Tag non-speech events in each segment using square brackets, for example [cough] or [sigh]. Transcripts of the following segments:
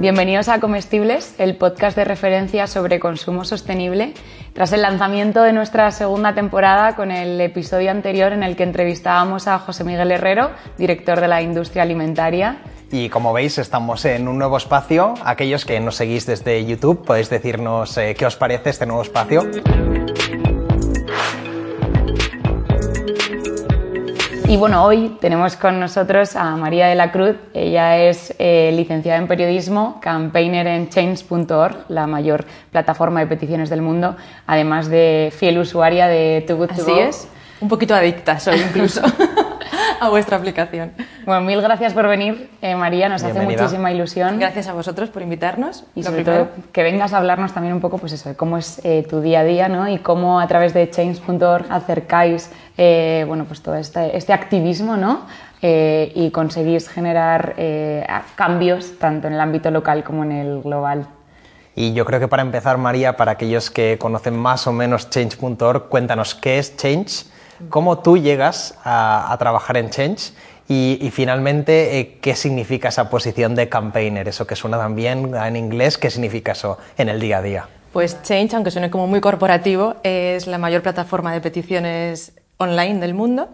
Bienvenidos a Comestibles, el podcast de referencia sobre consumo sostenible, tras el lanzamiento de nuestra segunda temporada con el episodio anterior en el que entrevistábamos a José Miguel Herrero, director de la industria alimentaria. Y como veis, estamos en un nuevo espacio. Aquellos que nos seguís desde YouTube, podéis decirnos eh, qué os parece este nuevo espacio. Y bueno, hoy tenemos con nosotros a María de la Cruz. Ella es eh, licenciada en periodismo, campaigner en change.org, la mayor plataforma de peticiones del mundo, además de fiel usuaria de Too Good To Así Go. es, un poquito adicta soy incluso [laughs] [laughs] a vuestra aplicación. Bueno, mil gracias por venir, eh, María. Nos hace muchísima ilusión. Gracias a vosotros por invitarnos. Y sobre primero. todo que vengas a hablarnos también un poco pues eso, de cómo es eh, tu día a día ¿no? y cómo a través de change.org acercáis eh, bueno, pues todo este, este activismo ¿no? Eh, y conseguís generar eh, cambios tanto en el ámbito local como en el global. Y yo creo que para empezar, María, para aquellos que conocen más o menos change.org, cuéntanos qué es Change, cómo tú llegas a, a trabajar en Change y, y finalmente eh, qué significa esa posición de campaigner, eso que suena también en inglés, qué significa eso en el día a día. Pues Change, aunque suene como muy corporativo, es la mayor plataforma de peticiones online del mundo.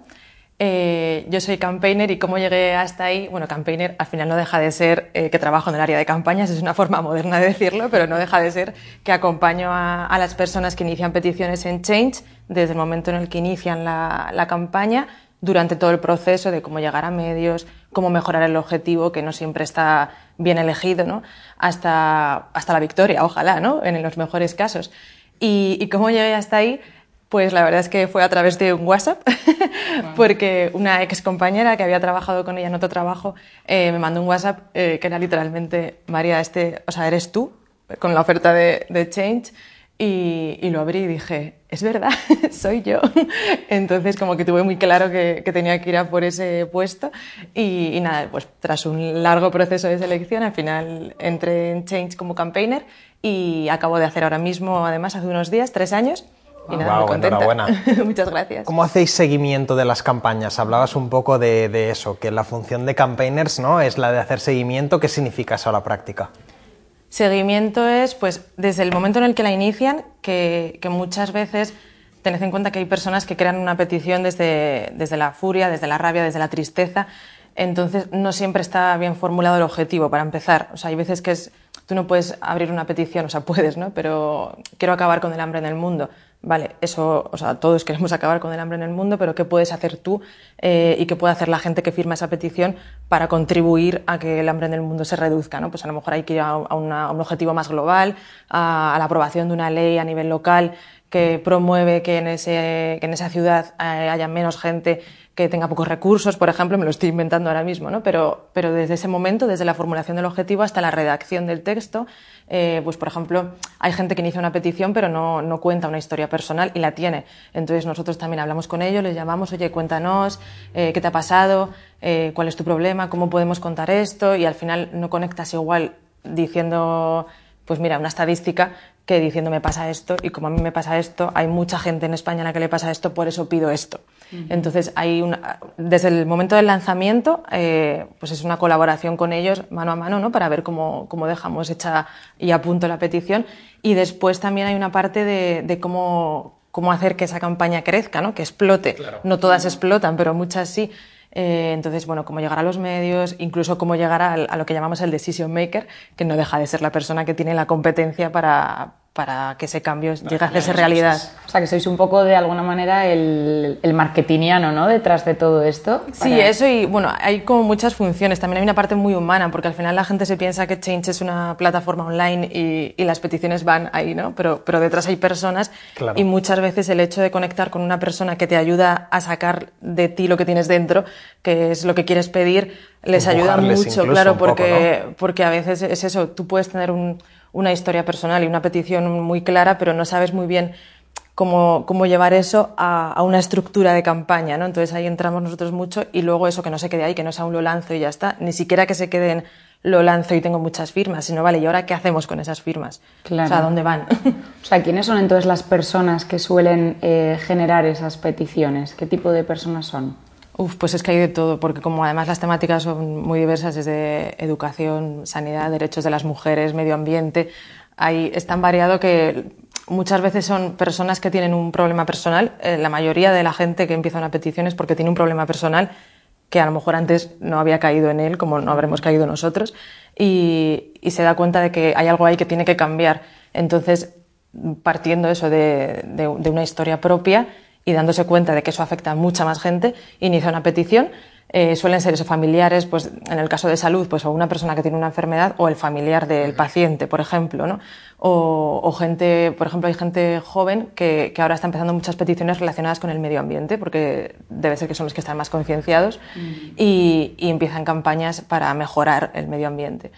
Eh, yo soy campaigner y cómo llegué hasta ahí, bueno, campaigner al final no deja de ser eh, que trabajo en el área de campañas, es una forma moderna de decirlo, pero no deja de ser que acompaño a, las personas que inician peticiones en Change desde el momento en el que inician la, la campaña durante todo el proceso de cómo llegar a medios, cómo mejorar el objetivo, que no siempre está bien elegido, ¿no? hasta, hasta la victoria, ojalá, ¿no? en los mejores casos. Y, y cómo llegué hasta ahí, pues la verdad es que fue a través de un WhatsApp, [laughs] [laughs] porque una ex compañera que había trabajado con ella en otro trabajo eh, me mandó un WhatsApp eh, que era literalmente, María, este, o sea, eres tú, con la oferta de, de Change. Y, y lo abrí y dije, es verdad, [laughs] soy yo. Entonces como que tuve muy claro que, que tenía que ir a por ese puesto y, y nada, pues tras un largo proceso de selección al final entré en Change como campaigner y acabo de hacer ahora mismo, además hace unos días, tres años. Y nada, muy enhorabuena. [laughs] Muchas gracias. ¿Cómo hacéis seguimiento de las campañas? Hablabas un poco de, de eso, que la función de campaigners ¿no? es la de hacer seguimiento. ¿Qué significa eso a la práctica? Seguimiento es, pues, desde el momento en el que la inician, que, que muchas veces tened en cuenta que hay personas que crean una petición desde, desde la furia, desde la rabia, desde la tristeza. Entonces, no siempre está bien formulado el objetivo para empezar. O sea, hay veces que es, tú no puedes abrir una petición, o sea, puedes, ¿no? Pero quiero acabar con el hambre en el mundo. Vale, eso, o sea, todos queremos acabar con el hambre en el mundo, pero ¿qué puedes hacer tú eh, y qué puede hacer la gente que firma esa petición para contribuir a que el hambre en el mundo se reduzca? ¿no? Pues a lo mejor hay que ir a, una- un objetivo más global, a la aprobación de una ley a nivel local que promueve que en, ese, que en esa ciudad eh, haya menos gente que tenga pocos recursos, por ejemplo, me lo estoy inventando ahora mismo, ¿no? pero, pero desde ese momento, desde la formulación del objetivo hasta la redacción del texto, eh, pues por ejemplo, hay gente que inicia una petición pero no, no cuenta una historia personal y la tiene. Entonces nosotros también hablamos con ellos, les llamamos, oye, cuéntanos, eh, qué te ha pasado, Eh, cuál es tu problema, cómo podemos contar esto y al final no conectas igual diciendo, pues mira, una estadística que diciendo me pasa esto y como a mí me pasa esto, hay mucha gente en España a la que le pasa esto, por eso pido esto. Entonces, hay una, desde el momento del lanzamiento, eh, pues es una colaboración con ellos mano a mano, ¿no? Para ver cómo, cómo dejamos hecha y a punto la petición. Y después también hay una parte de, de cómo, cómo hacer que esa campaña crezca, ¿no? Que explote. No todas explotan, pero muchas sí. Eh, entonces, bueno, cómo llegar a los medios, incluso cómo llegar a, lo que llamamos el decision maker, que no deja de ser la persona que tiene la competencia para, para que ese cambio llegue a hacerse realidad. O sea, que sois un poco de alguna manera el, el marketingiano, ¿no? Detrás de todo esto. Sí, eso y bueno, hay como muchas funciones. También hay una parte muy humana, porque al final la gente se piensa que Change es una plataforma online y, y las peticiones van ahí, ¿no? Pero, pero detrás hay personas Claro. y muchas veces el hecho de conectar con una persona que te ayuda a sacar de ti lo que tienes dentro, que es lo que quieres pedir, les ayuda mucho, claro, poco, porque, porque a veces es eso, tú puedes tener un- una historia personal y una petición muy clara, pero no sabes muy bien cómo, cómo llevar eso a, a una estructura de campaña, ¿no? Entonces ahí entramos nosotros mucho y luego eso que no se quede ahí, que no sea un lo lanzo y ya está, ni siquiera que se queden lo lanzo y tengo muchas firmas, sino vale, ¿y ahora qué hacemos con esas firmas? Claro. O sea, ¿a dónde van? [laughs] O sea, ¿quiénes son entonces las personas que suelen eh, generar esas peticiones? ¿Qué tipo de personas son? Uf, pues es que hay de todo, porque como además las temáticas son muy diversas, desde educación, sanidad, derechos de las mujeres, medio ambiente, hay, es tan variado que muchas veces son personas que tienen un problema personal. Eh, la mayoría de la gente que empieza una petición es porque tiene un problema personal que a lo mejor antes no había caído en él, como no habremos caído nosotros, y, se da cuenta de que hay algo ahí que tiene que cambiar. Entonces, partiendo eso de, de- de una historia propia y dándose cuenta de que eso afecta a mucha más gente, inicia una petición. Eh, suelen ser esos familiares, pues en el caso de salud, pues o una persona que tiene una enfermedad o el familiar del paciente, por ejemplo, ¿no? O, o gente, por ejemplo, hay gente joven que, que ahora está empezando muchas peticiones relacionadas con el medio ambiente, porque debe ser que son los que están más concienciados y, y empiezan campañas para mejorar el medio ambiente.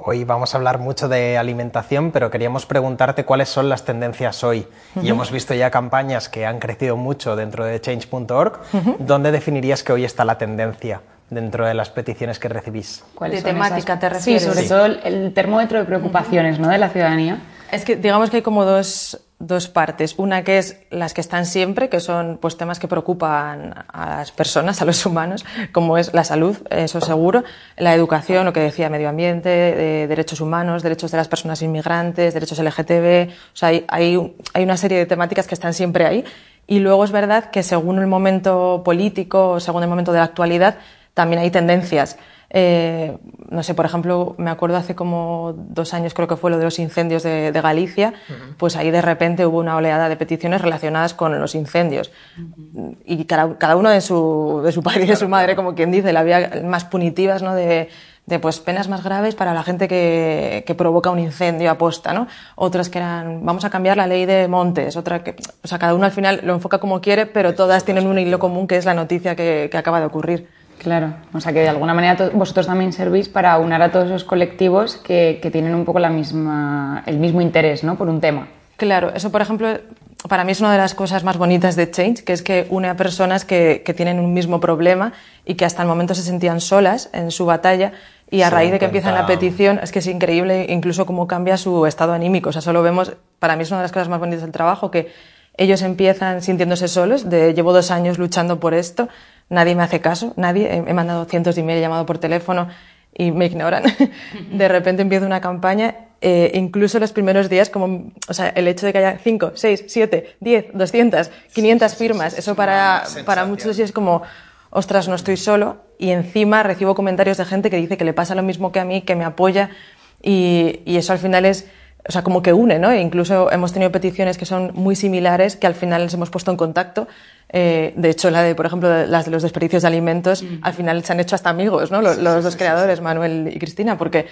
Hoy vamos a hablar mucho de alimentación, pero queríamos preguntarte cuáles son las tendencias hoy. Y hemos visto ya campañas que han crecido mucho dentro de change.org. ¿Dónde definirías que hoy está la tendencia dentro de las peticiones que recibís? ¿Cuáles ¿De temática esas? te refieres? Sí, sobre Sí. todo el, el termómetro de preocupaciones ¿no? de la ciudadanía. Es que digamos que hay como dos, dos partes. Una que es las que están siempre, que son pues temas que preocupan a las personas, a los humanos, como es la salud, eso seguro, la educación, lo que decía, medio ambiente, de derechos humanos, derechos de las personas inmigrantes, derechos LGTB, o sea, hay, hay, hay una serie de temáticas que están siempre ahí. Y luego es verdad que según el momento político, según el momento de la actualidad, también hay tendencias. Eh, no sé, por ejemplo, me acuerdo hace como dos años, creo que fue lo de los incendios de, de Galicia, pues ahí de repente hubo una oleada de peticiones relacionadas con los incendios. Y cada, cada uno de su, de su padre y de su madre, como quien dice, la vía más punitivas, ¿no? De, de pues penas más graves para la gente que, que provoca un incendio aposta, ¿no? Otras que eran, vamos a cambiar la ley de montes, otra que, o sea, cada uno al final lo enfoca como quiere, pero todas tienen un hilo común que es la noticia que, que acaba de ocurrir. Claro, o sea que de alguna manera vosotros también servís para unar a todos esos colectivos que, que tienen un poco la misma, el mismo interés ¿no? por un tema. Claro, eso por ejemplo, para mí es una de las cosas más bonitas de Change, que es que une a personas que, que tienen un mismo problema y que hasta el momento se sentían solas en su batalla y a raíz de que empiezan la petición es que es increíble incluso cómo cambia su estado anímico. O sea, solo vemos, para mí es una de las cosas más bonitas del trabajo, que ellos empiezan sintiéndose solos, de llevo dos años luchando por esto, nadie me hace caso, nadie, he, he mandado cientos de emails, he llamado por teléfono y me ignoran. [laughs] De repente empiezo una campaña, eh, incluso los primeros días, como, o sea, el hecho de que haya 5, 6, 7, 10, 200, 500 firmas, eso para, para muchos sí es como, ostras, no estoy solo. Y encima recibo comentarios de gente que dice que le pasa lo mismo que a mí, que me apoya y, y eso al final es, o sea, como que une, ¿no? E incluso hemos tenido peticiones que son muy similares que al final les hemos puesto en contacto. Eh, de hecho, la de, por ejemplo, de- las de los desperdicios de alimentos, al final se han hecho hasta amigos, ¿no? Los, los dos creadores, Manuel y Cristina, porque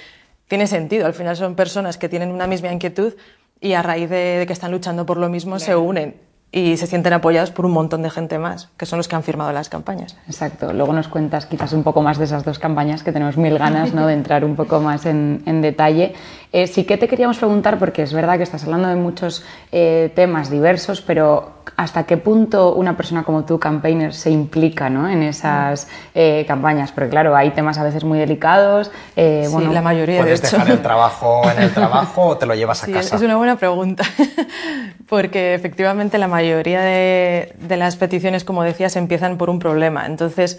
tiene sentido. Al final son personas que tienen una misma inquietud y a raíz de, de que están luchando por lo mismo se unen y se sienten apoyados por un montón de gente más, que son los que han firmado las campañas. Exacto. Luego nos cuentas quizás un poco más de esas dos campañas que tenemos mil ganas ¿no? de entrar un poco más en, en detalle. Eh, sí que te queríamos preguntar, porque es verdad que estás hablando de muchos eh, temas diversos, pero ¿hasta qué punto una persona como tú, campaigner, se implica ¿no? en esas eh, campañas? Porque claro, hay temas a veces muy delicados. eh, Sí, bueno, la mayoría, de ¿Puedes hecho. dejar el trabajo en el trabajo o te lo llevas a Sí, casa? es una buena pregunta, [laughs] porque efectivamente la mayoría de, de las peticiones, como decías, empiezan por un problema. Entonces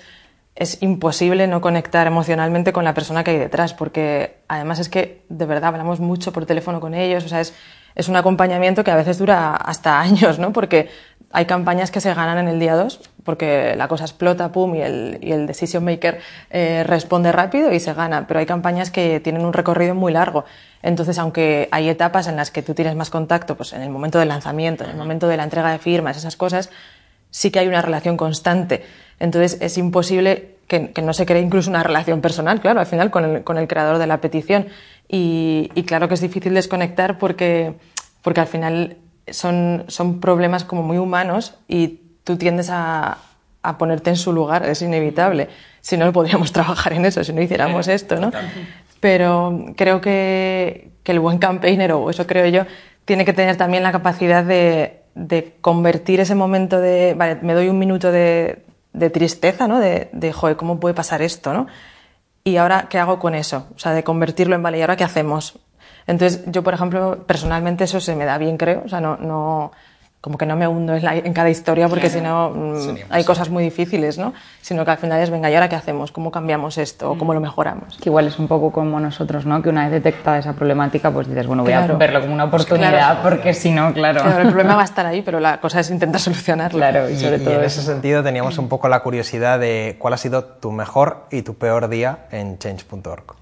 es imposible no conectar emocionalmente con la persona que hay detrás, porque además es que de verdad hablamos mucho por teléfono con ellos, o sea, es, es un acompañamiento que a veces dura hasta [laughs] años, ¿no? Porque hay campañas que se ganan en el día 2, porque la cosa explota, pum, y el, y el decision maker eh, responde rápido y se gana. Pero hay campañas que tienen un recorrido muy largo. Entonces, aunque hay etapas en las que tú tienes más contacto, pues en el momento del lanzamiento, en el momento de la entrega de firmas, esas cosas, sí que hay una relación constante. Entonces, es imposible que, no se cree incluso una relación personal, claro, al final con el, con el creador de la petición. Y, y, claro que es difícil desconectar porque, porque al final son, son problemas como muy humanos y tú tiendes a, a ponerte en su lugar, es inevitable. Si no, podríamos [laughs] trabajar en eso, si no hiciéramos [laughs] esto, ¿no? Pero creo que, que el buen campaigner, o eso creo yo, tiene que tener también la capacidad de, de convertir ese momento de, vale, me doy un minuto de, de tristeza, ¿no? De, de, joder, ¿cómo puede pasar esto, no? Y ahora, ¿qué hago con eso? O sea, de convertirlo en, vale, ¿y ahora qué hacemos? Entonces, yo, por ejemplo, personalmente eso se me da bien, creo. O sea, no, no, como que no me hundo en, cada historia porque si no mm, hay cosas muy difíciles, ¿no? Sino que al final es, venga, ¿y ahora qué hacemos? ¿Cómo cambiamos esto? ¿Cómo lo mejoramos? Que igual es un poco como nosotros, ¿no? Que una vez detectada esa problemática, pues dices, bueno, voy a verlo como una oportunidad porque si no, claro. claro. El problema va a [laughs] estar ahí, pero la cosa es intentar solucionarlo. Claro, y, sobre todo en ese sentido teníamos un poco la curiosidad de cuál ha sido tu mejor y tu peor día en change.org.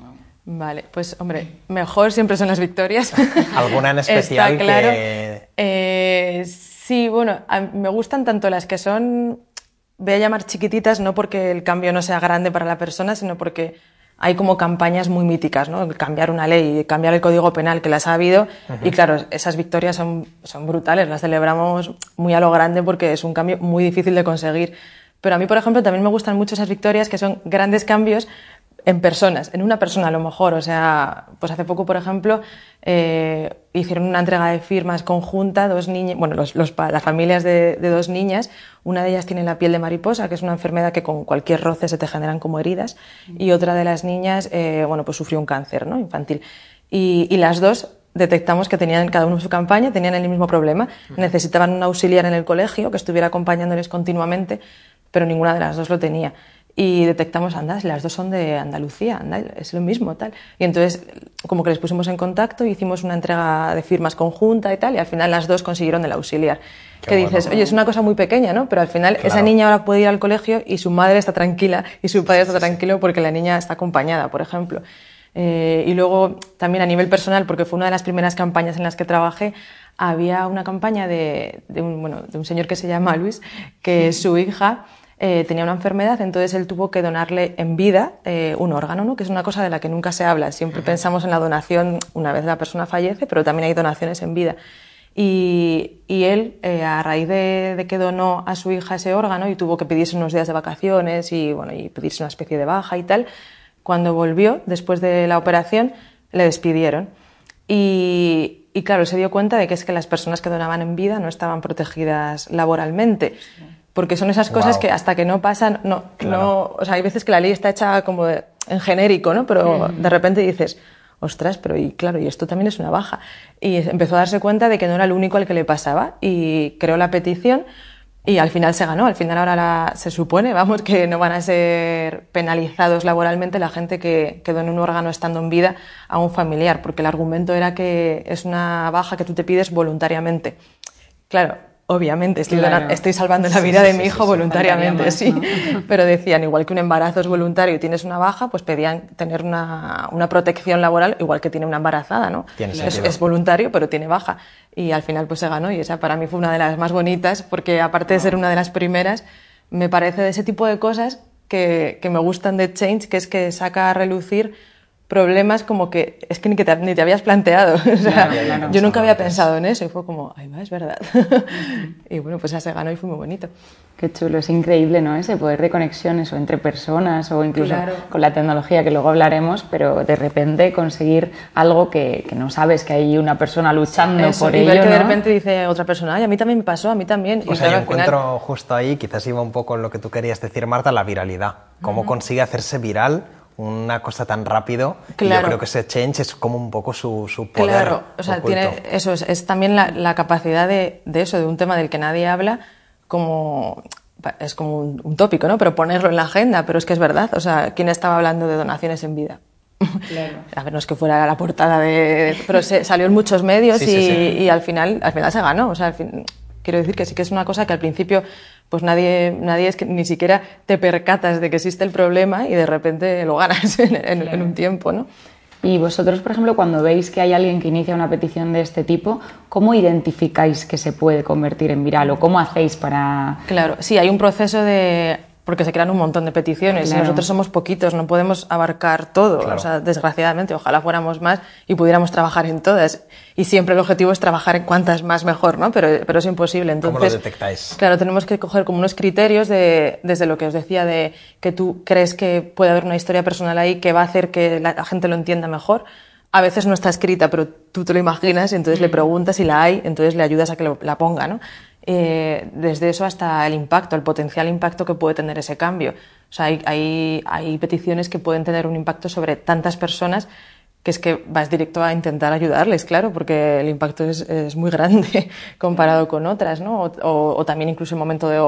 Vale, pues hombre, mejor siempre son las victorias. [laughs] ¿Alguna en especial Está claro. que...? Eh, Sí, bueno, me gustan tanto las que son, voy a llamar chiquititas, no porque el cambio no sea grande para la persona, sino porque hay como campañas muy míticas, ¿no? Cambiar una ley, cambiar el código penal, que las ha habido. Y claro, esas victorias son, son brutales, las celebramos muy a lo grande porque es un cambio muy difícil de conseguir. Pero a mí, por ejemplo, también me gustan mucho esas victorias que son grandes cambios, en personas, en una persona a lo mejor. O sea, pues hace poco, por ejemplo, eh, hicieron una entrega de firmas conjunta, dos niñas, bueno, los, los, las familias de, de, dos niñas, una de ellas tiene la piel de mariposa, que es una enfermedad que con cualquier roce se te generan como heridas, y otra de las niñas, eh, bueno, pues sufrió un cáncer, ¿no? Infantil. Y, y las dos detectamos que tenían cada uno su campaña, tenían el mismo problema, necesitaban un auxiliar en el colegio que estuviera acompañándoles continuamente, pero ninguna de las dos lo tenía y detectamos, anda, las dos son de Andalucía, anda, es lo mismo, tal. Y entonces, como que les pusimos en contacto, hicimos una entrega de firmas conjunta y tal, y al final las dos consiguieron el auxiliar. Qué que bueno, dices, oye, es una cosa muy pequeña, ¿no? Pero al final claro. esa niña ahora puede ir al colegio y su madre está tranquila y su padre está tranquilo porque la niña está acompañada, por ejemplo. Eh, y luego, también a nivel personal, porque fue una de las primeras campañas en las que trabajé, había una campaña de, de un, bueno, de un señor que se llama Luis, que su hija eh, tenía una enfermedad, entonces él tuvo que donarle en vida eh, un órgano, ¿no? que es una cosa de la que nunca se habla. Siempre pensamos en la donación una vez la persona fallece, pero también hay donaciones en vida. Y, y él, eh, a raíz de, de, que donó a su hija ese órgano y tuvo que pedirse unos días de vacaciones y, bueno, y pedirse una especie de baja y tal, cuando volvió, después de la operación, le despidieron. Y, y claro, se dio cuenta de que es que las personas que donaban en vida no estaban protegidas laboralmente. Sí porque son esas cosas wow. que hasta que no pasan, no, claro. no, o sea, hay veces que la ley está hecha como de, en genérico, ¿no? Pero mm. de repente dices, ostras, pero y claro, y esto también es una baja. Y empezó a darse cuenta de que no era el único al que le pasaba y creó la petición y al final se ganó. Al final ahora la, se supone, vamos, que no van a ser penalizados laboralmente la gente que, que dona un órgano estando en vida a un familiar, porque el argumento era que es una baja que tú te pides voluntariamente. Claro, Obviamente, estoy, claro. estoy salvando la vida sí, de mi hijo sí, voluntariamente, sí. ¿no? Pero decían, igual que un embarazo es voluntario y tienes una baja, pues pedían tener una, una protección laboral igual que tiene una embarazada, ¿no? Es, es, voluntario, pero tiene baja. Y al final pues se ganó y esa para mí fue una de las más bonitas porque aparte de ser una de las primeras, me parece de ese tipo de cosas que, que me gustan de Change, que es que saca a relucir problemas como que es que ni, que te, ni te habías planteado. [laughs] o sea, yo nunca había pensado en eso y fue como, ay, va, es verdad. [laughs] y bueno, pues ya se ganó y fue muy bonito. Qué chulo, es increíble, ¿no? Ese poder de conexiones o entre personas o incluso claro. con la tecnología que luego hablaremos, pero de repente conseguir algo que, que no sabes que hay una persona luchando Eso, por y ello. ver que ¿no? de repente dice otra persona, ay, a mí también me pasó, a mí también. O y sea, claro, yo encuentro final... justo ahí, quizás iba un poco en lo que tú querías decir, Marta, la viralidad. Cómo uh -huh. consigue hacerse viral una cosa tan rápido. Claro. yo creo que ese change es como un poco su, su poder. Claro, o sea, oculto. tiene, eso es, es también la, la capacidad de, de, eso, de un tema del que nadie habla, como es como un, un, tópico, ¿no? Pero ponerlo en la agenda, pero es que es verdad. O sea, ¿quién estaba hablando de donaciones en vida? Claro. [laughs] A ver, no es que fuera la portada de. Pero se, salió en muchos medios sí, y, sí, sí. y, al, final, al final se ganó. O sea, al fin, quiero decir que sí que es una cosa que al principio pues nadie, nadie es que ni siquiera te percatas de que existe el problema y de repente lo ganas [laughs] en, un tiempo, ¿no? Y vosotros, por ejemplo, cuando veis que hay alguien que inicia una petición de este tipo, ¿cómo identificáis que se puede convertir en viral o cómo hacéis para...? Claro, sí, hay un proceso de porque se crean un montón de peticiones y nosotros somos poquitos, no podemos abarcar todo, o sea, desgraciadamente, ojalá fuéramos más y pudiéramos trabajar en todas. Y siempre el objetivo es trabajar en cuantas más mejor, ¿no? Pero, pero es imposible. Entonces, ¿Cómo lo detectáis? Claro, tenemos que coger como unos criterios de, desde lo que os decía, de que tú crees que puede haber una historia personal ahí que va a hacer que la gente lo entienda mejor. A veces no está escrita, pero tú te lo imaginas y entonces le preguntas si la hay, entonces le ayudas a que la ponga, ¿no? Eh, desde eso hasta el impacto, el potencial impacto que puede tener ese cambio. O sea, hay, hay, peticiones que pueden tener un impacto sobre tantas personas que es que vas directo a intentar ayudarles, claro, porque el impacto es, es muy grande [laughs] comparado con otras, ¿no? O, o, también incluso el momento de,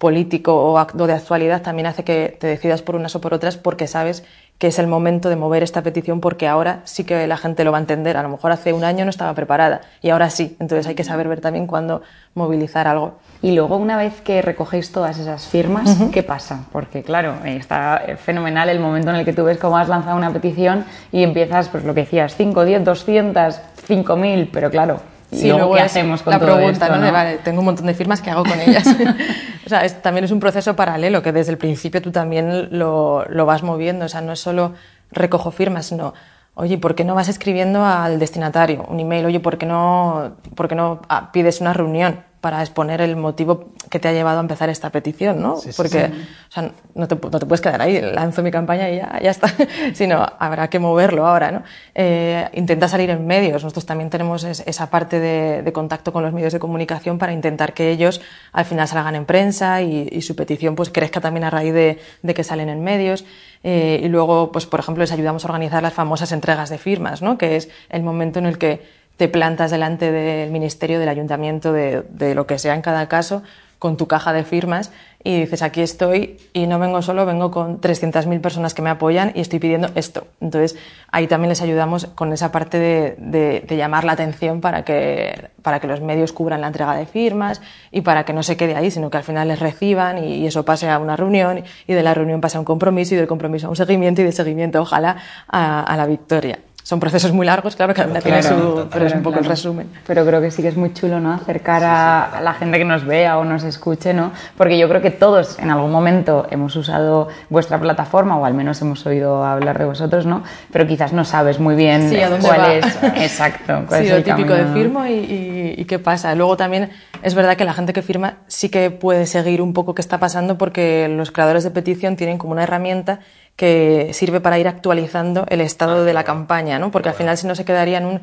político o de actualidad también hace que te decidas por unas o por otras porque sabes que es el momento de mover esta petición porque ahora sí que la gente lo va a entender. A lo mejor hace un año no estaba preparada y ahora sí. Entonces hay que saber ver también cuándo movilizar algo. Y luego, una vez que recogéis todas esas firmas, ¿qué pasa? Porque, claro, está fenomenal el momento en el que tú ves cómo has lanzado una petición y empiezas, pues lo que decías, 5, 10, 200, 5000, pero claro, Sí, luego, ¿qué hacemos con la pregunta, ¿no? vale, tengo un montón de firmas, ¿qué hago con ellas? [laughs] [laughs] o sea, también es un proceso paralelo, que desde el principio tú también lo, lo vas moviendo. O sea, no es solo recojo firmas, sino oye, ¿por qué no vas escribiendo al destinatario un email? Oye, ¿por qué no, por qué no ah, pides una reunión? para exponer el motivo que te ha llevado a empezar esta petición, ¿no? Porque O sea, no, te, no, te, puedes quedar ahí, lanzo mi campaña y ya, ya está, [laughs] sino habrá que moverlo ahora, ¿no? Eh, intenta salir en medios, nosotros también tenemos esa parte de, de, contacto con los medios de comunicación para intentar que ellos al final salgan en prensa y, y su petición pues crezca también a raíz de, de que salen en medios. Eh, y luego, pues por ejemplo, les ayudamos a organizar las famosas entregas de firmas, ¿no? Que es el momento en el que te plantas delante del ministerio, del ayuntamiento, de, de, lo que sea en cada caso, con tu caja de firmas y dices, aquí estoy y no vengo solo, vengo con 300.000 personas que me apoyan y estoy pidiendo esto. Entonces, ahí también les ayudamos con esa parte de, de, llamar la atención para que, para que los medios cubran la entrega de firmas y para que no se quede ahí, sino que al final les reciban y, eso pase a una reunión y de la reunión pase a un compromiso y del compromiso a un seguimiento y del seguimiento, ojalá, a la victoria son procesos muy largos, claro, cada una tiene su, pero es un poco el resumen. Pero creo que sí que es muy chulo, ¿no? Acercar a, la gente que nos vea o nos escuche, ¿no? Porque yo creo que todos en algún momento hemos usado vuestra plataforma o al menos hemos oído hablar de vosotros, ¿no? Pero quizás no sabes muy bien cuál es. [laughs] Exacto. sí, lo típico de firmo y, y, qué pasa. Luego también es verdad que la gente que firma sí que puede seguir un poco qué está pasando porque los creadores de petición tienen como una herramienta que sirve para ir actualizando el estado de la campaña, ¿no? Porque al final si no se quedaría en un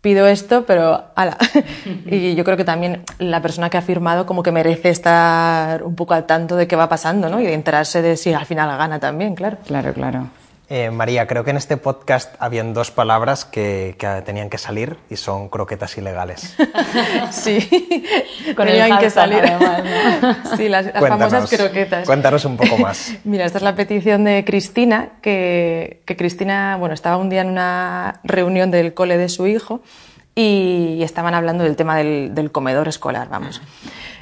pido esto, pero ala. [laughs] y yo creo que también la persona que ha firmado como que merece estar un poco al tanto de qué va pasando, ¿no? Y de enterarse de si al final gana también, claro. Claro, claro. Eh, María, creo que en este podcast habían dos palabras que, tenían que salir y son croquetas ilegales. [laughs] sí, Con tenían que salir. [laughs] Sí, las, famosas croquetas. Cuéntanos un poco más. [laughs] Mira, esta es la petición de Cristina, que, Cristina, bueno, estaba un día en una reunión del cole de su hijo y, estaban hablando del tema del, del comedor escolar, vamos.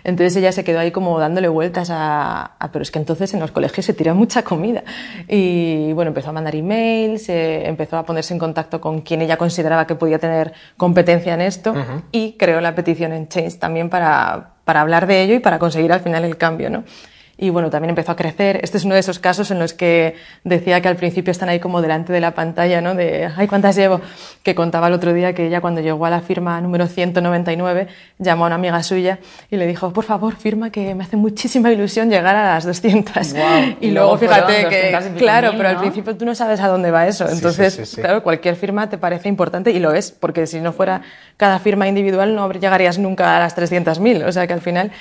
Entonces ella se quedó ahí como dándole vueltas a, pero es que entonces en los colegios se tira mucha comida. Y bueno, empezó a mandar emails, eh, empezó a ponerse en contacto con quien ella consideraba que podía tener competencia en esto y creó la petición en Change también para, para hablar de ello y para conseguir al final el cambio, ¿no? Y bueno, también empezó a crecer. Este es uno de esos casos en los que decía que al principio están ahí como delante de la pantalla, ¿no? De, ay, ¿cuántas llevo? Que contaba el otro día que ella cuando llegó a la firma número 199 llamó a una amiga suya y le dijo, por favor, firma que me hace muchísima ilusión llegar a las 200. [laughs] Y, luego, fíjate que, claro, pero al principio tú no sabes a dónde va eso. Entonces, claro, cualquier firma te parece importante y lo es, porque si no fuera cada firma individual no llegarías nunca a las 300.000. O sea que al final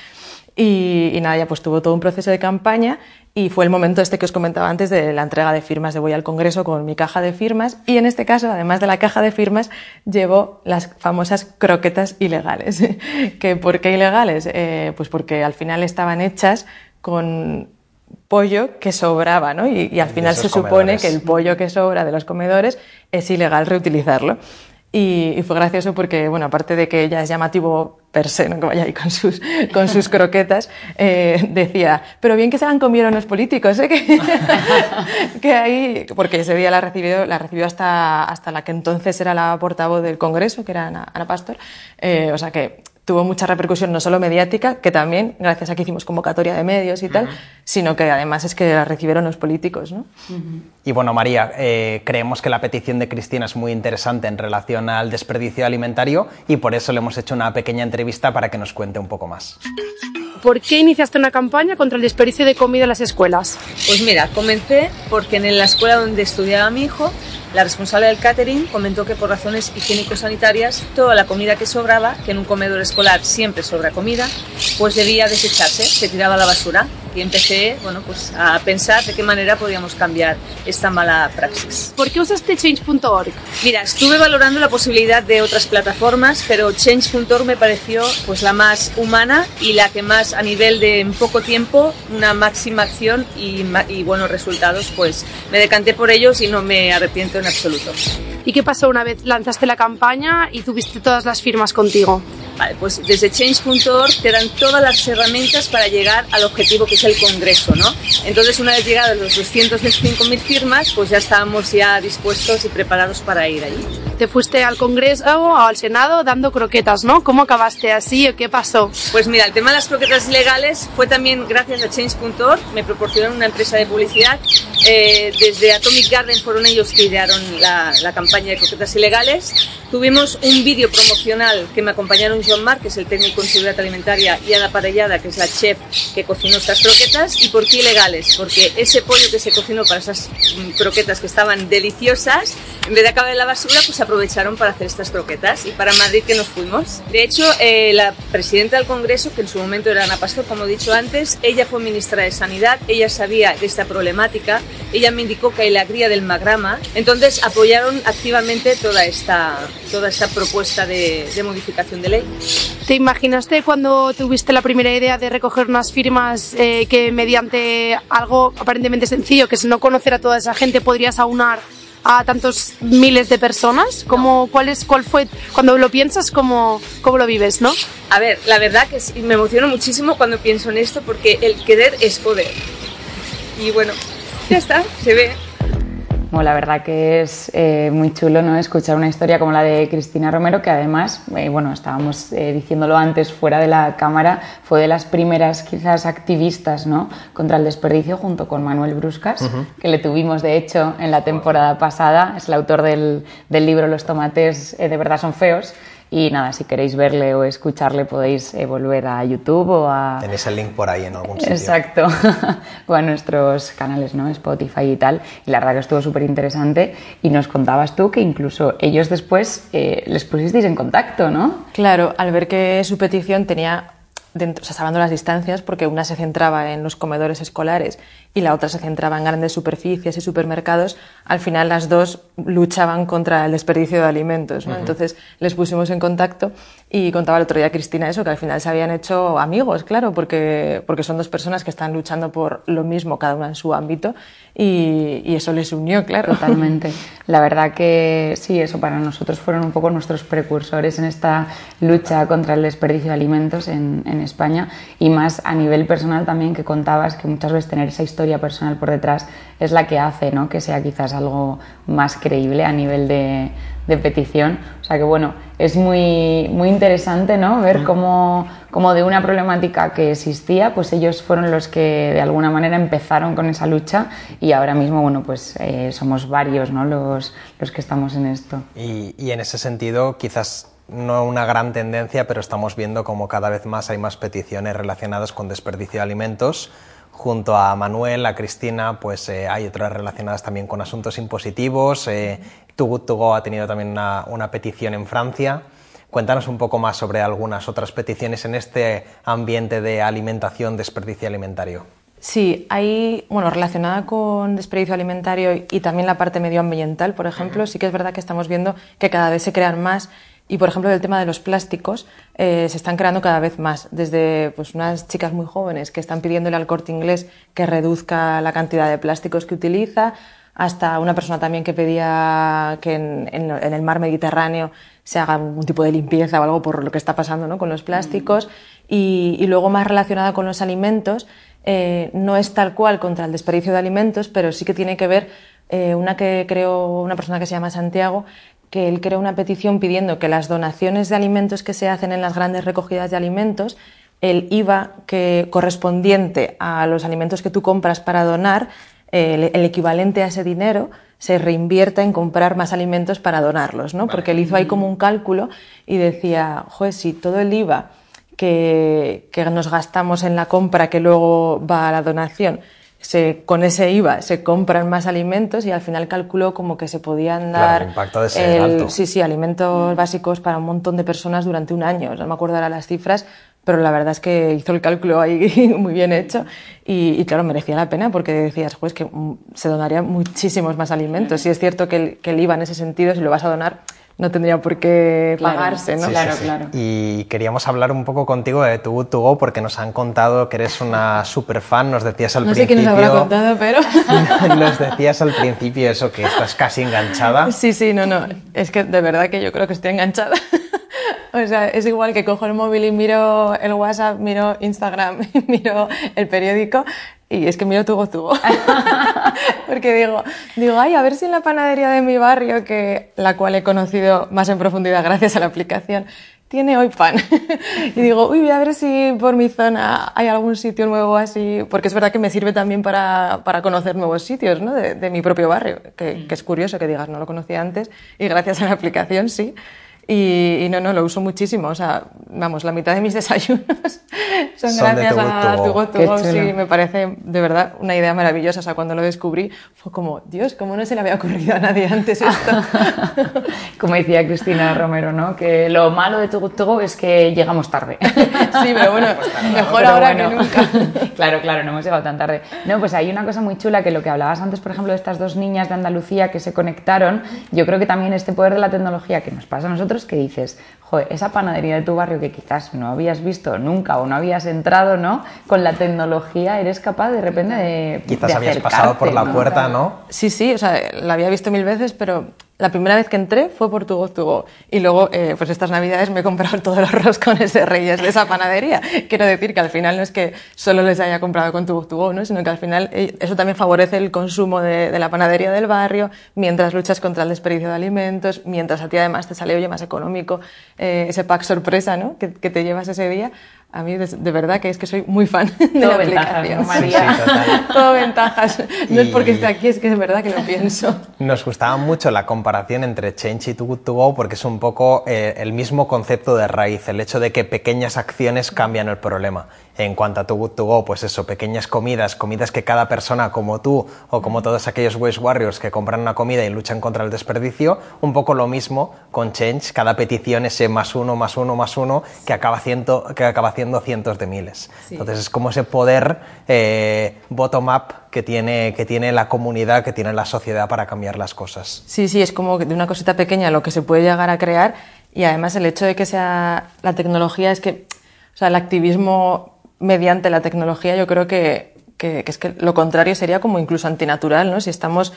y, nada, ya pues tuvo todo un proceso de campaña y fue el momento este que os comentaba antes de la entrega de firmas, de voy al Congreso con mi caja de firmas y en este caso, además de la caja de firmas, llevo las famosas croquetas ilegales. [laughs] ¿Que ¿Por qué ilegales? Eh, pues porque al final estaban hechas con pollo que sobraba, ¿no? Y, al final se supone que el pollo que sobra de los comedores es ilegal reutilizarlo. Y, fue gracioso porque, bueno, aparte de que ella es llamativo per se, ¿no? que vaya ahí con sus, con sus croquetas, eh, decía, pero bien que se la han comido los políticos, ¿eh? [laughs] que, que ahí, porque ese día la recibió, la recibió hasta, hasta la que entonces era la portavoz del Congreso, que era Ana, Pastor, eh, o sea que tuvo mucha repercusión no solo mediática, que también, gracias a que hicimos convocatoria de medios y tal, sino que además es que la recibieron los políticos. ¿no? Y bueno, María, eh, creemos que la petición de Cristina es muy interesante en relación al desperdicio alimentario y por eso le hemos hecho una pequeña entrevista para que nos cuente un poco más. ¿Por qué iniciaste una campaña contra el desperdicio de comida en las escuelas? Pues mira, comencé porque en la escuela donde estudiaba mi hijo la responsable del catering comentó que por razones higiénico-sanitarias toda la comida que sobraba, que en un comedor escolar siempre sobra comida, pues debía desecharse, se tiraba a la basura. Y empecé bueno, pues a pensar de qué manera podíamos cambiar esta mala praxis. ¿Por qué usaste change.org? Mira, estuve valorando la posibilidad de otras plataformas, pero change.org me pareció pues la más humana y la que más a nivel de en poco tiempo una máxima acción y, y buenos resultados, pues me decanté por ellos y no me arrepiento absoluto. ¿Y qué pasó una vez lanzaste la campaña y tuviste todas las firmas contigo? Vale, pues desde change.org te dan todas las herramientas para llegar al objetivo que es el Congreso, ¿no? Entonces, una vez llegadas los 205.000 firmas, pues ya estábamos ya dispuestos y preparados para ir allí. Te fuiste al Congreso o al Senado dando croquetas, ¿no? ¿Cómo acabaste así o qué pasó? Pues mira, el tema de las croquetas legales fue también gracias a change.org, me proporcionaron una empresa de publicidad. Eh, desde Atomic Garden fueron ellos que idearon la, la campaña de croquetas ilegales. Tuvimos un vídeo promocional que me acompañaron John Mark, que es el técnico en seguridad alimentaria, y Ana Parellada, que es la chef que cocinó estas croquetas. ¿Y por qué ilegales? Porque ese pollo que se cocinó para esas mm, croquetas que estaban deliciosas, en vez de acabar en la basura, pues aprovecharon para hacer estas croquetas. Y para Madrid que nos fuimos. De hecho, eh, la presidenta del Congreso, que en su momento era Ana Pastor, como he dicho antes, ella fue ministra de Sanidad, ella sabía de esta problemática, ella me indicó que hay la cría del magrama, entonces apoyaron activamente toda esta, toda esta propuesta de, modificación de ley. ¿Te imaginaste cuando tuviste la primera idea de recoger unas firmas eh, que mediante algo aparentemente sencillo, que es no conocer a toda esa gente, podrías aunar a tantos miles de personas? ¿Cómo, cuál, es, ¿Cuál fue, cuando lo piensas, cómo, cómo lo vives, no? A ver, la verdad que me emociono muchísimo cuando pienso en esto porque el querer es poder. Y bueno, ya está, se ve la verdad que es eh, muy chulo ¿no? escuchar una historia como la de Cristina Romero, que además, eh, bueno, estábamos eh, diciéndolo antes fuera de la cámara, fue de las primeras quizás activistas ¿no? contra el desperdicio junto con Manuel Bruscas, que le tuvimos de hecho en la temporada pasada, es el autor del, del libro Los tomates de verdad son feos. Y nada, si queréis verle o escucharle podéis eh, volver a YouTube o a... Tenéis el link por ahí en algún sitio. Exacto, [laughs] o a nuestros canales, ¿no? Spotify y tal. Y la verdad que estuvo súper interesante y nos contabas tú que incluso ellos después eh, les pusisteis en contacto, ¿no? Claro, al ver que su petición tenía dentro, o sea, salvando las distancias, porque una se centraba en los comedores escolares y la otra se centraba en grandes superficies y supermercados, al final las dos luchaban contra el desperdicio de alimentos. Entonces les pusimos en contacto y contaba el otro día Cristina eso, que al final se habían hecho amigos, claro, porque, porque son dos personas que están luchando por lo mismo, cada una en su ámbito, y, y eso les unió, claro. Totalmente. La verdad que sí, eso para nosotros fueron un poco nuestros precursores en esta lucha contra el desperdicio de alimentos en, en España y más a nivel personal también que contabas que muchas veces tener esa historia personal por detrás es la que hace ¿no? que sea quizás algo más creíble a nivel de, petición. O sea que bueno, es muy, muy interesante ¿no? ver cómo, cómo, de una problemática que existía, pues ellos fueron los que de alguna manera empezaron con esa lucha y ahora mismo bueno, pues eh, somos varios ¿no? los, los que estamos en esto. Y, y en ese sentido, quizás no una gran tendencia, pero estamos viendo como cada vez más hay más peticiones relacionadas con desperdicio de alimentos. Junto a Manuel, a Cristina, pues eh, hay otras relacionadas también con asuntos impositivos. Eh, Too ha tenido también una, una, petición en Francia. Cuéntanos un poco más sobre algunas otras peticiones en este ambiente de alimentación, desperdicio alimentario. Sí, hay, bueno, relacionada con desperdicio alimentario y también la parte medioambiental, por ejemplo, sí que es verdad que estamos viendo que cada vez se crean más y, por ejemplo, el tema de los plásticos eh, se están creando cada vez más. Desde pues, unas chicas muy jóvenes que están pidiéndole al corte inglés que reduzca la cantidad de plásticos que utiliza, hasta una persona también que pedía que en, el mar Mediterráneo se haga un tipo de limpieza o algo por lo que está pasando ¿no? con los plásticos. Y, luego más relacionada con los alimentos, eh, no es tal cual contra el desperdicio de alimentos, pero sí que tiene que ver eh, una que creó una persona que se llama Santiago, que él creó una petición pidiendo que las donaciones de alimentos que se hacen en las grandes recogidas de alimentos, el IVA que correspondiente a los alimentos que tú compras para donar, el, equivalente a ese dinero se reinvierta en comprar más alimentos para donarlos, ¿no? Porque él hizo ahí como un cálculo y decía, joder, si todo el IVA que, que nos gastamos en la compra que luego va a la donación, se, con ese IVA se compran más alimentos y al final calculó como que se podían dar el impacto de ser alto. sí sí alimentos básicos para un montón de personas durante un año no me acuerdo ahora las cifras pero la verdad es que hizo el cálculo ahí [laughs] muy bien hecho y, claro, merecía la pena porque decías, pues que mm, se donarían muchísimos más alimentos. Y es cierto que el, que el IVA en ese sentido, si lo vas a donar, no tendría por qué pagarse, ¿no? claro, claro. Y queríamos hablar un poco contigo de Good To Go porque nos han contado que eres una super fan, nos decías al principio... No sé quién nos habrá contado, pero... [laughs] nos decías al principio eso, que estás casi enganchada. Sí, sí, no, no, es que de verdad que yo creo que estoy enganchada. [laughs] O sea, es igual que cojo el móvil y miro el WhatsApp, miro Instagram, [laughs] miro el periódico y es que miro tubo tubo. [laughs] Porque digo, digo, ay, a ver si en la panadería de mi barrio, que la cual he conocido más en profundidad [laughs] gracias a la aplicación, tiene hoy pan. [laughs] y digo, uy, voy a ver si por mi zona hay algún sitio nuevo así, porque es verdad que me sirve también para, para conocer nuevos sitios ¿no? de, de, mi propio barrio, que, que, es curioso que digas, no lo conocía antes, y gracias a la aplicación sí. Y, no, no, lo uso muchísimo. O sea, vamos, la mitad de mis [laughs] desayunos [laughs] son, gracias a tu To Sí, me parece de verdad una idea maravillosa. O sea, cuando lo descubrí fue como, Dios, ¿cómo no se le había ocurrido a nadie antes esto? [laughs] como decía Cristina Romero, ¿no? Que lo malo de tu To es que llegamos tarde. sí, pero bueno, mejor ahora que nunca. claro, claro, no hemos llegado tan tarde. No, pues hay una cosa muy chula que lo que hablabas antes, por ejemplo, de estas dos niñas de Andalucía que se conectaron, yo creo que también este poder de la tecnología que nos pasa a nosotros que dices, joder, esa panadería de tu barrio que quizás no habías visto nunca o no habías entrado, ¿no? Con la tecnología eres capaz de repente de. Quizás habías pasado por la puerta, ¿no? Sí, sí, o sea, la había visto mil veces, pero la primera vez que entré fue por Tu Go Y luego, eh, pues estas navidades me he comprado todos los [laughs] roscones de Reyes de esa panadería. Quiero decir que al final no es que solo les haya comprado con Tu Go ¿no? sino que al final eh, eso también favorece el consumo de, la panadería del barrio, mientras luchas contra el desperdicio de alimentos, mientras a ti además te sale, oye, más económico eh, ese pack sorpresa ¿no? que te llevas ese día a mí de, verdad que es que soy muy fan [laughs] de Todo la aplicación. María. Todo ventajas. No es porque esté aquí, es que es verdad que lo pienso. Nos gustaba mucho la comparación entre Change y Too Good To Go porque es un poco eh, el mismo concepto de raíz, el hecho de que pequeñas acciones cambian el problema en cuanto a Too Good To Go, pues eso, pequeñas comidas, comidas que cada persona como tú o como todos aquellos Waste Warriors que compran una comida y luchan contra el desperdicio, un poco lo mismo con Change, cada petición ese más uno, más uno, más uno, que acaba, haciendo, que acaba haciendo cientos de miles. Entonces es como ese poder eh, bottom-up que tiene, que tiene la comunidad, que tiene la sociedad para cambiar las cosas. Sí, sí, es como de una cosita pequeña lo que se puede llegar a crear y además el hecho de que sea la tecnología es que, o sea, el activismo mediante la tecnología, yo creo que, que, es que lo contrario sería como incluso antinatural, ¿no? Si estamos,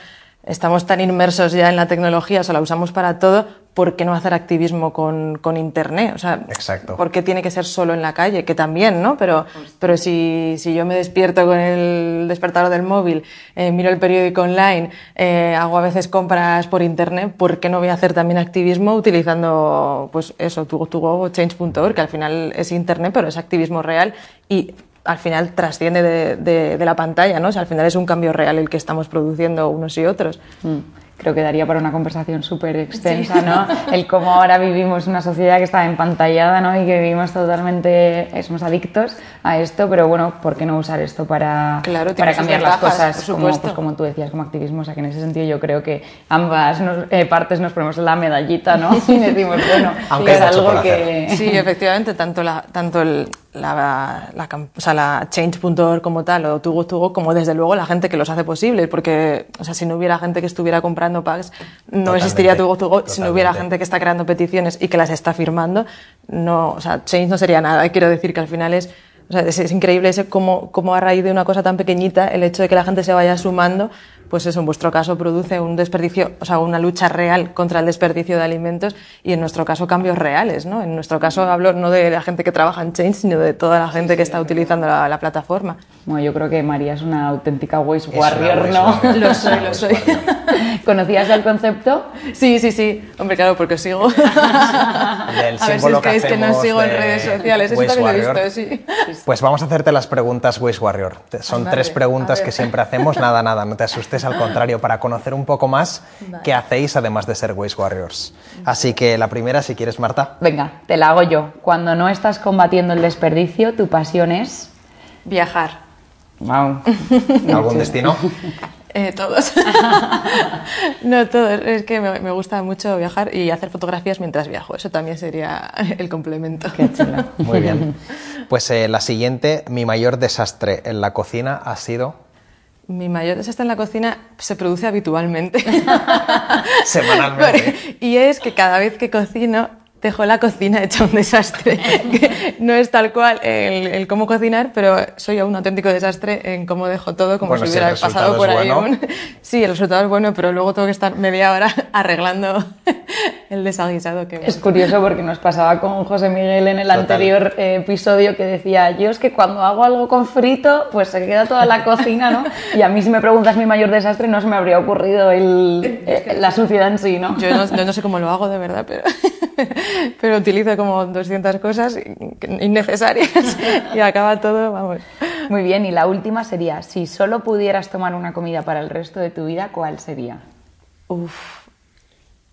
estamos tan inmersos ya en la tecnología, o sea, la usamos para todo, ¿por qué no hacer activismo con, con Internet? O sea, Exacto. ¿por qué tiene que ser solo en la calle? Que también, ¿no? Pero, pero si, si yo me despierto con el despertador del móvil, eh, miro el periódico online, eh, hago a veces compras por Internet, ¿por qué no voy a hacer también activismo utilizando, pues eso, tu, tu change.org, que al final es Internet, pero es activismo real y al final trasciende de, de, la pantalla, ¿no? O sea, al final es un cambio real el que estamos produciendo unos y otros. Mm creo que daría para una conversación súper extensa, ¿no? El cómo ahora vivimos una sociedad que está empantallada, ¿no? Y que vivimos totalmente, somos adictos a esto, pero bueno, ¿por qué no usar esto para, para cambiar las cosas? Como, pues, como tú decías, como activismo, o sea que en ese sentido yo creo que ambas eh, partes nos ponemos la medallita, ¿no? [laughs] Y decimos, bueno, Aunque es algo que... Sí, efectivamente, tanto, la, tanto el, la, la, o sea, la change.org como tal o Tugo Tugo como desde luego la gente que los hace posibles porque o sea, si no hubiera gente que estuviera comprando packs no existiría Tugo Tugo si no hubiera gente que está creando peticiones y que las está firmando no o sea change no sería nada. Quiero decir que al final es o sea, es, increíble ese cómo, cómo, a raíz de una cosa tan pequeñita el hecho de que la gente se vaya sumando pues eso, en vuestro caso produce un desperdicio, o sea, una lucha real contra el desperdicio de alimentos y en nuestro caso cambios reales, ¿no? En nuestro caso hablo no de la gente que trabaja en Change, sino de toda la gente que está utilizando la, la plataforma. Bueno, yo creo que María es una auténtica Waste Warrior, ¿no? Lo soy, lo [laughs] soy. [laughs] ¿Conocías el concepto? Sí, sí, sí. Hombre, claro, porque sigo. [laughs] Del a ver si símbolo es que, es que no sigo en de redes sociales. Eso también lo he visto, sí. [laughs] Pues vamos a hacerte las preguntas Waste Warrior. Son Vale, tres preguntas que siempre hacemos. Nada, nada, no te asustes, al contrario, para conocer un poco más qué hacéis además de ser Waste Warriors. Así que la primera, si quieres, Marta. Venga, te la hago yo. Cuando no estás combatiendo el desperdicio, tu pasión es... Viajar. Wow. ¿Algún destino? Eh, todos. [laughs] no todos. Es que me, me gusta mucho viajar y hacer fotografías mientras viajo. Eso también sería [laughs] el complemento. Qué chulo. Muy bien. Pues eh, la siguiente, mi mayor desastre en la cocina ha sido Mi mayor desastre en la cocina se produce habitualmente. [laughs] semanalmente. y es que cada vez que cocino dejo la cocina hecha un desastre. [laughs] No es tal cual el, el cómo cocinar, pero soy un auténtico desastre en cómo dejo todo, como Bueno, si si el hubiera resultado pasado por es ahí bueno. un... [laughs] Sí, el resultado es bueno, pero luego tengo que estar media hora [laughs] arreglando el desaguisado que Es curioso porque nos pasaba con José Miguel en el Total. anterior eh, episodio que decía, yo es que cuando hago algo con frito, pues se queda toda la cocina, ¿no? Y a mí si me preguntas mi mayor desastre, no se me habría ocurrido el, eh, la suciedad en sí, ¿no? Yo no, yo no sé cómo lo hago de verdad, pero, pero utilizo como 200 cosas innecesarias y acaba todo, vamos. Muy bien, y la última sería, si solo pudieras tomar una comida para el resto de tu vida, ¿cuál sería? Uf,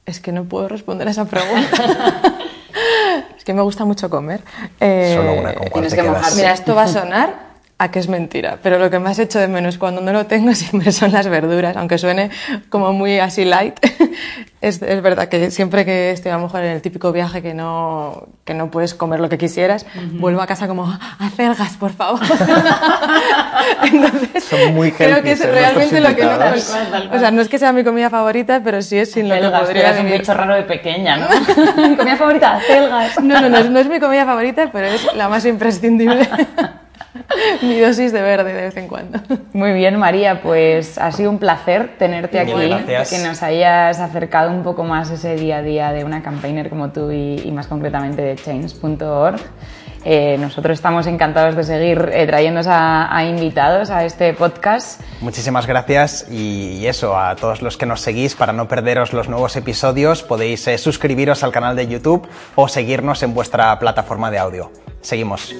es que no puedo responder a esa pregunta. [laughs] es que me gusta mucho comer. Eh, Solo una, ¿con cuál tienes te que quedas? mojarte. Mira, esto va a sonar a que es mentira, pero lo que más hecho de menos cuando no lo tengo [laughs] siempre son las verduras, aunque suene como muy así light. [laughs] es, es verdad que siempre que estoy a lo mejor en el típico viaje que no, que no puedes comer lo que quisieras, vuelvo a casa como, acelgas, por favor. [laughs] Entonces, Son muy creo que es realmente lo que no... O sea, no es que sea mi comida favorita, pero sí es sin lo que podría eras un vivir. bicho raro de pequeña, ¿no? Mi comida favorita, acelgas. No, no, no es, no es mi comida favorita, pero es la más imprescindible. [laughs] mi dosis de verde de vez en cuando. Muy bien, María, pues ha sido un placer tenerte aquí, Mil gracias. que nos hayas acercado un poco más ese día a día de una campaigner como tú y, y más concretamente de change.org. Eh, nosotros estamos encantados de seguir eh, trayéndoos a, a invitados a este podcast. Muchísimas gracias y, y eso, a todos los que nos seguís, para no perderos los nuevos episodios, podéis eh, suscribiros al canal de YouTube o seguirnos en vuestra plataforma de audio. Seguimos.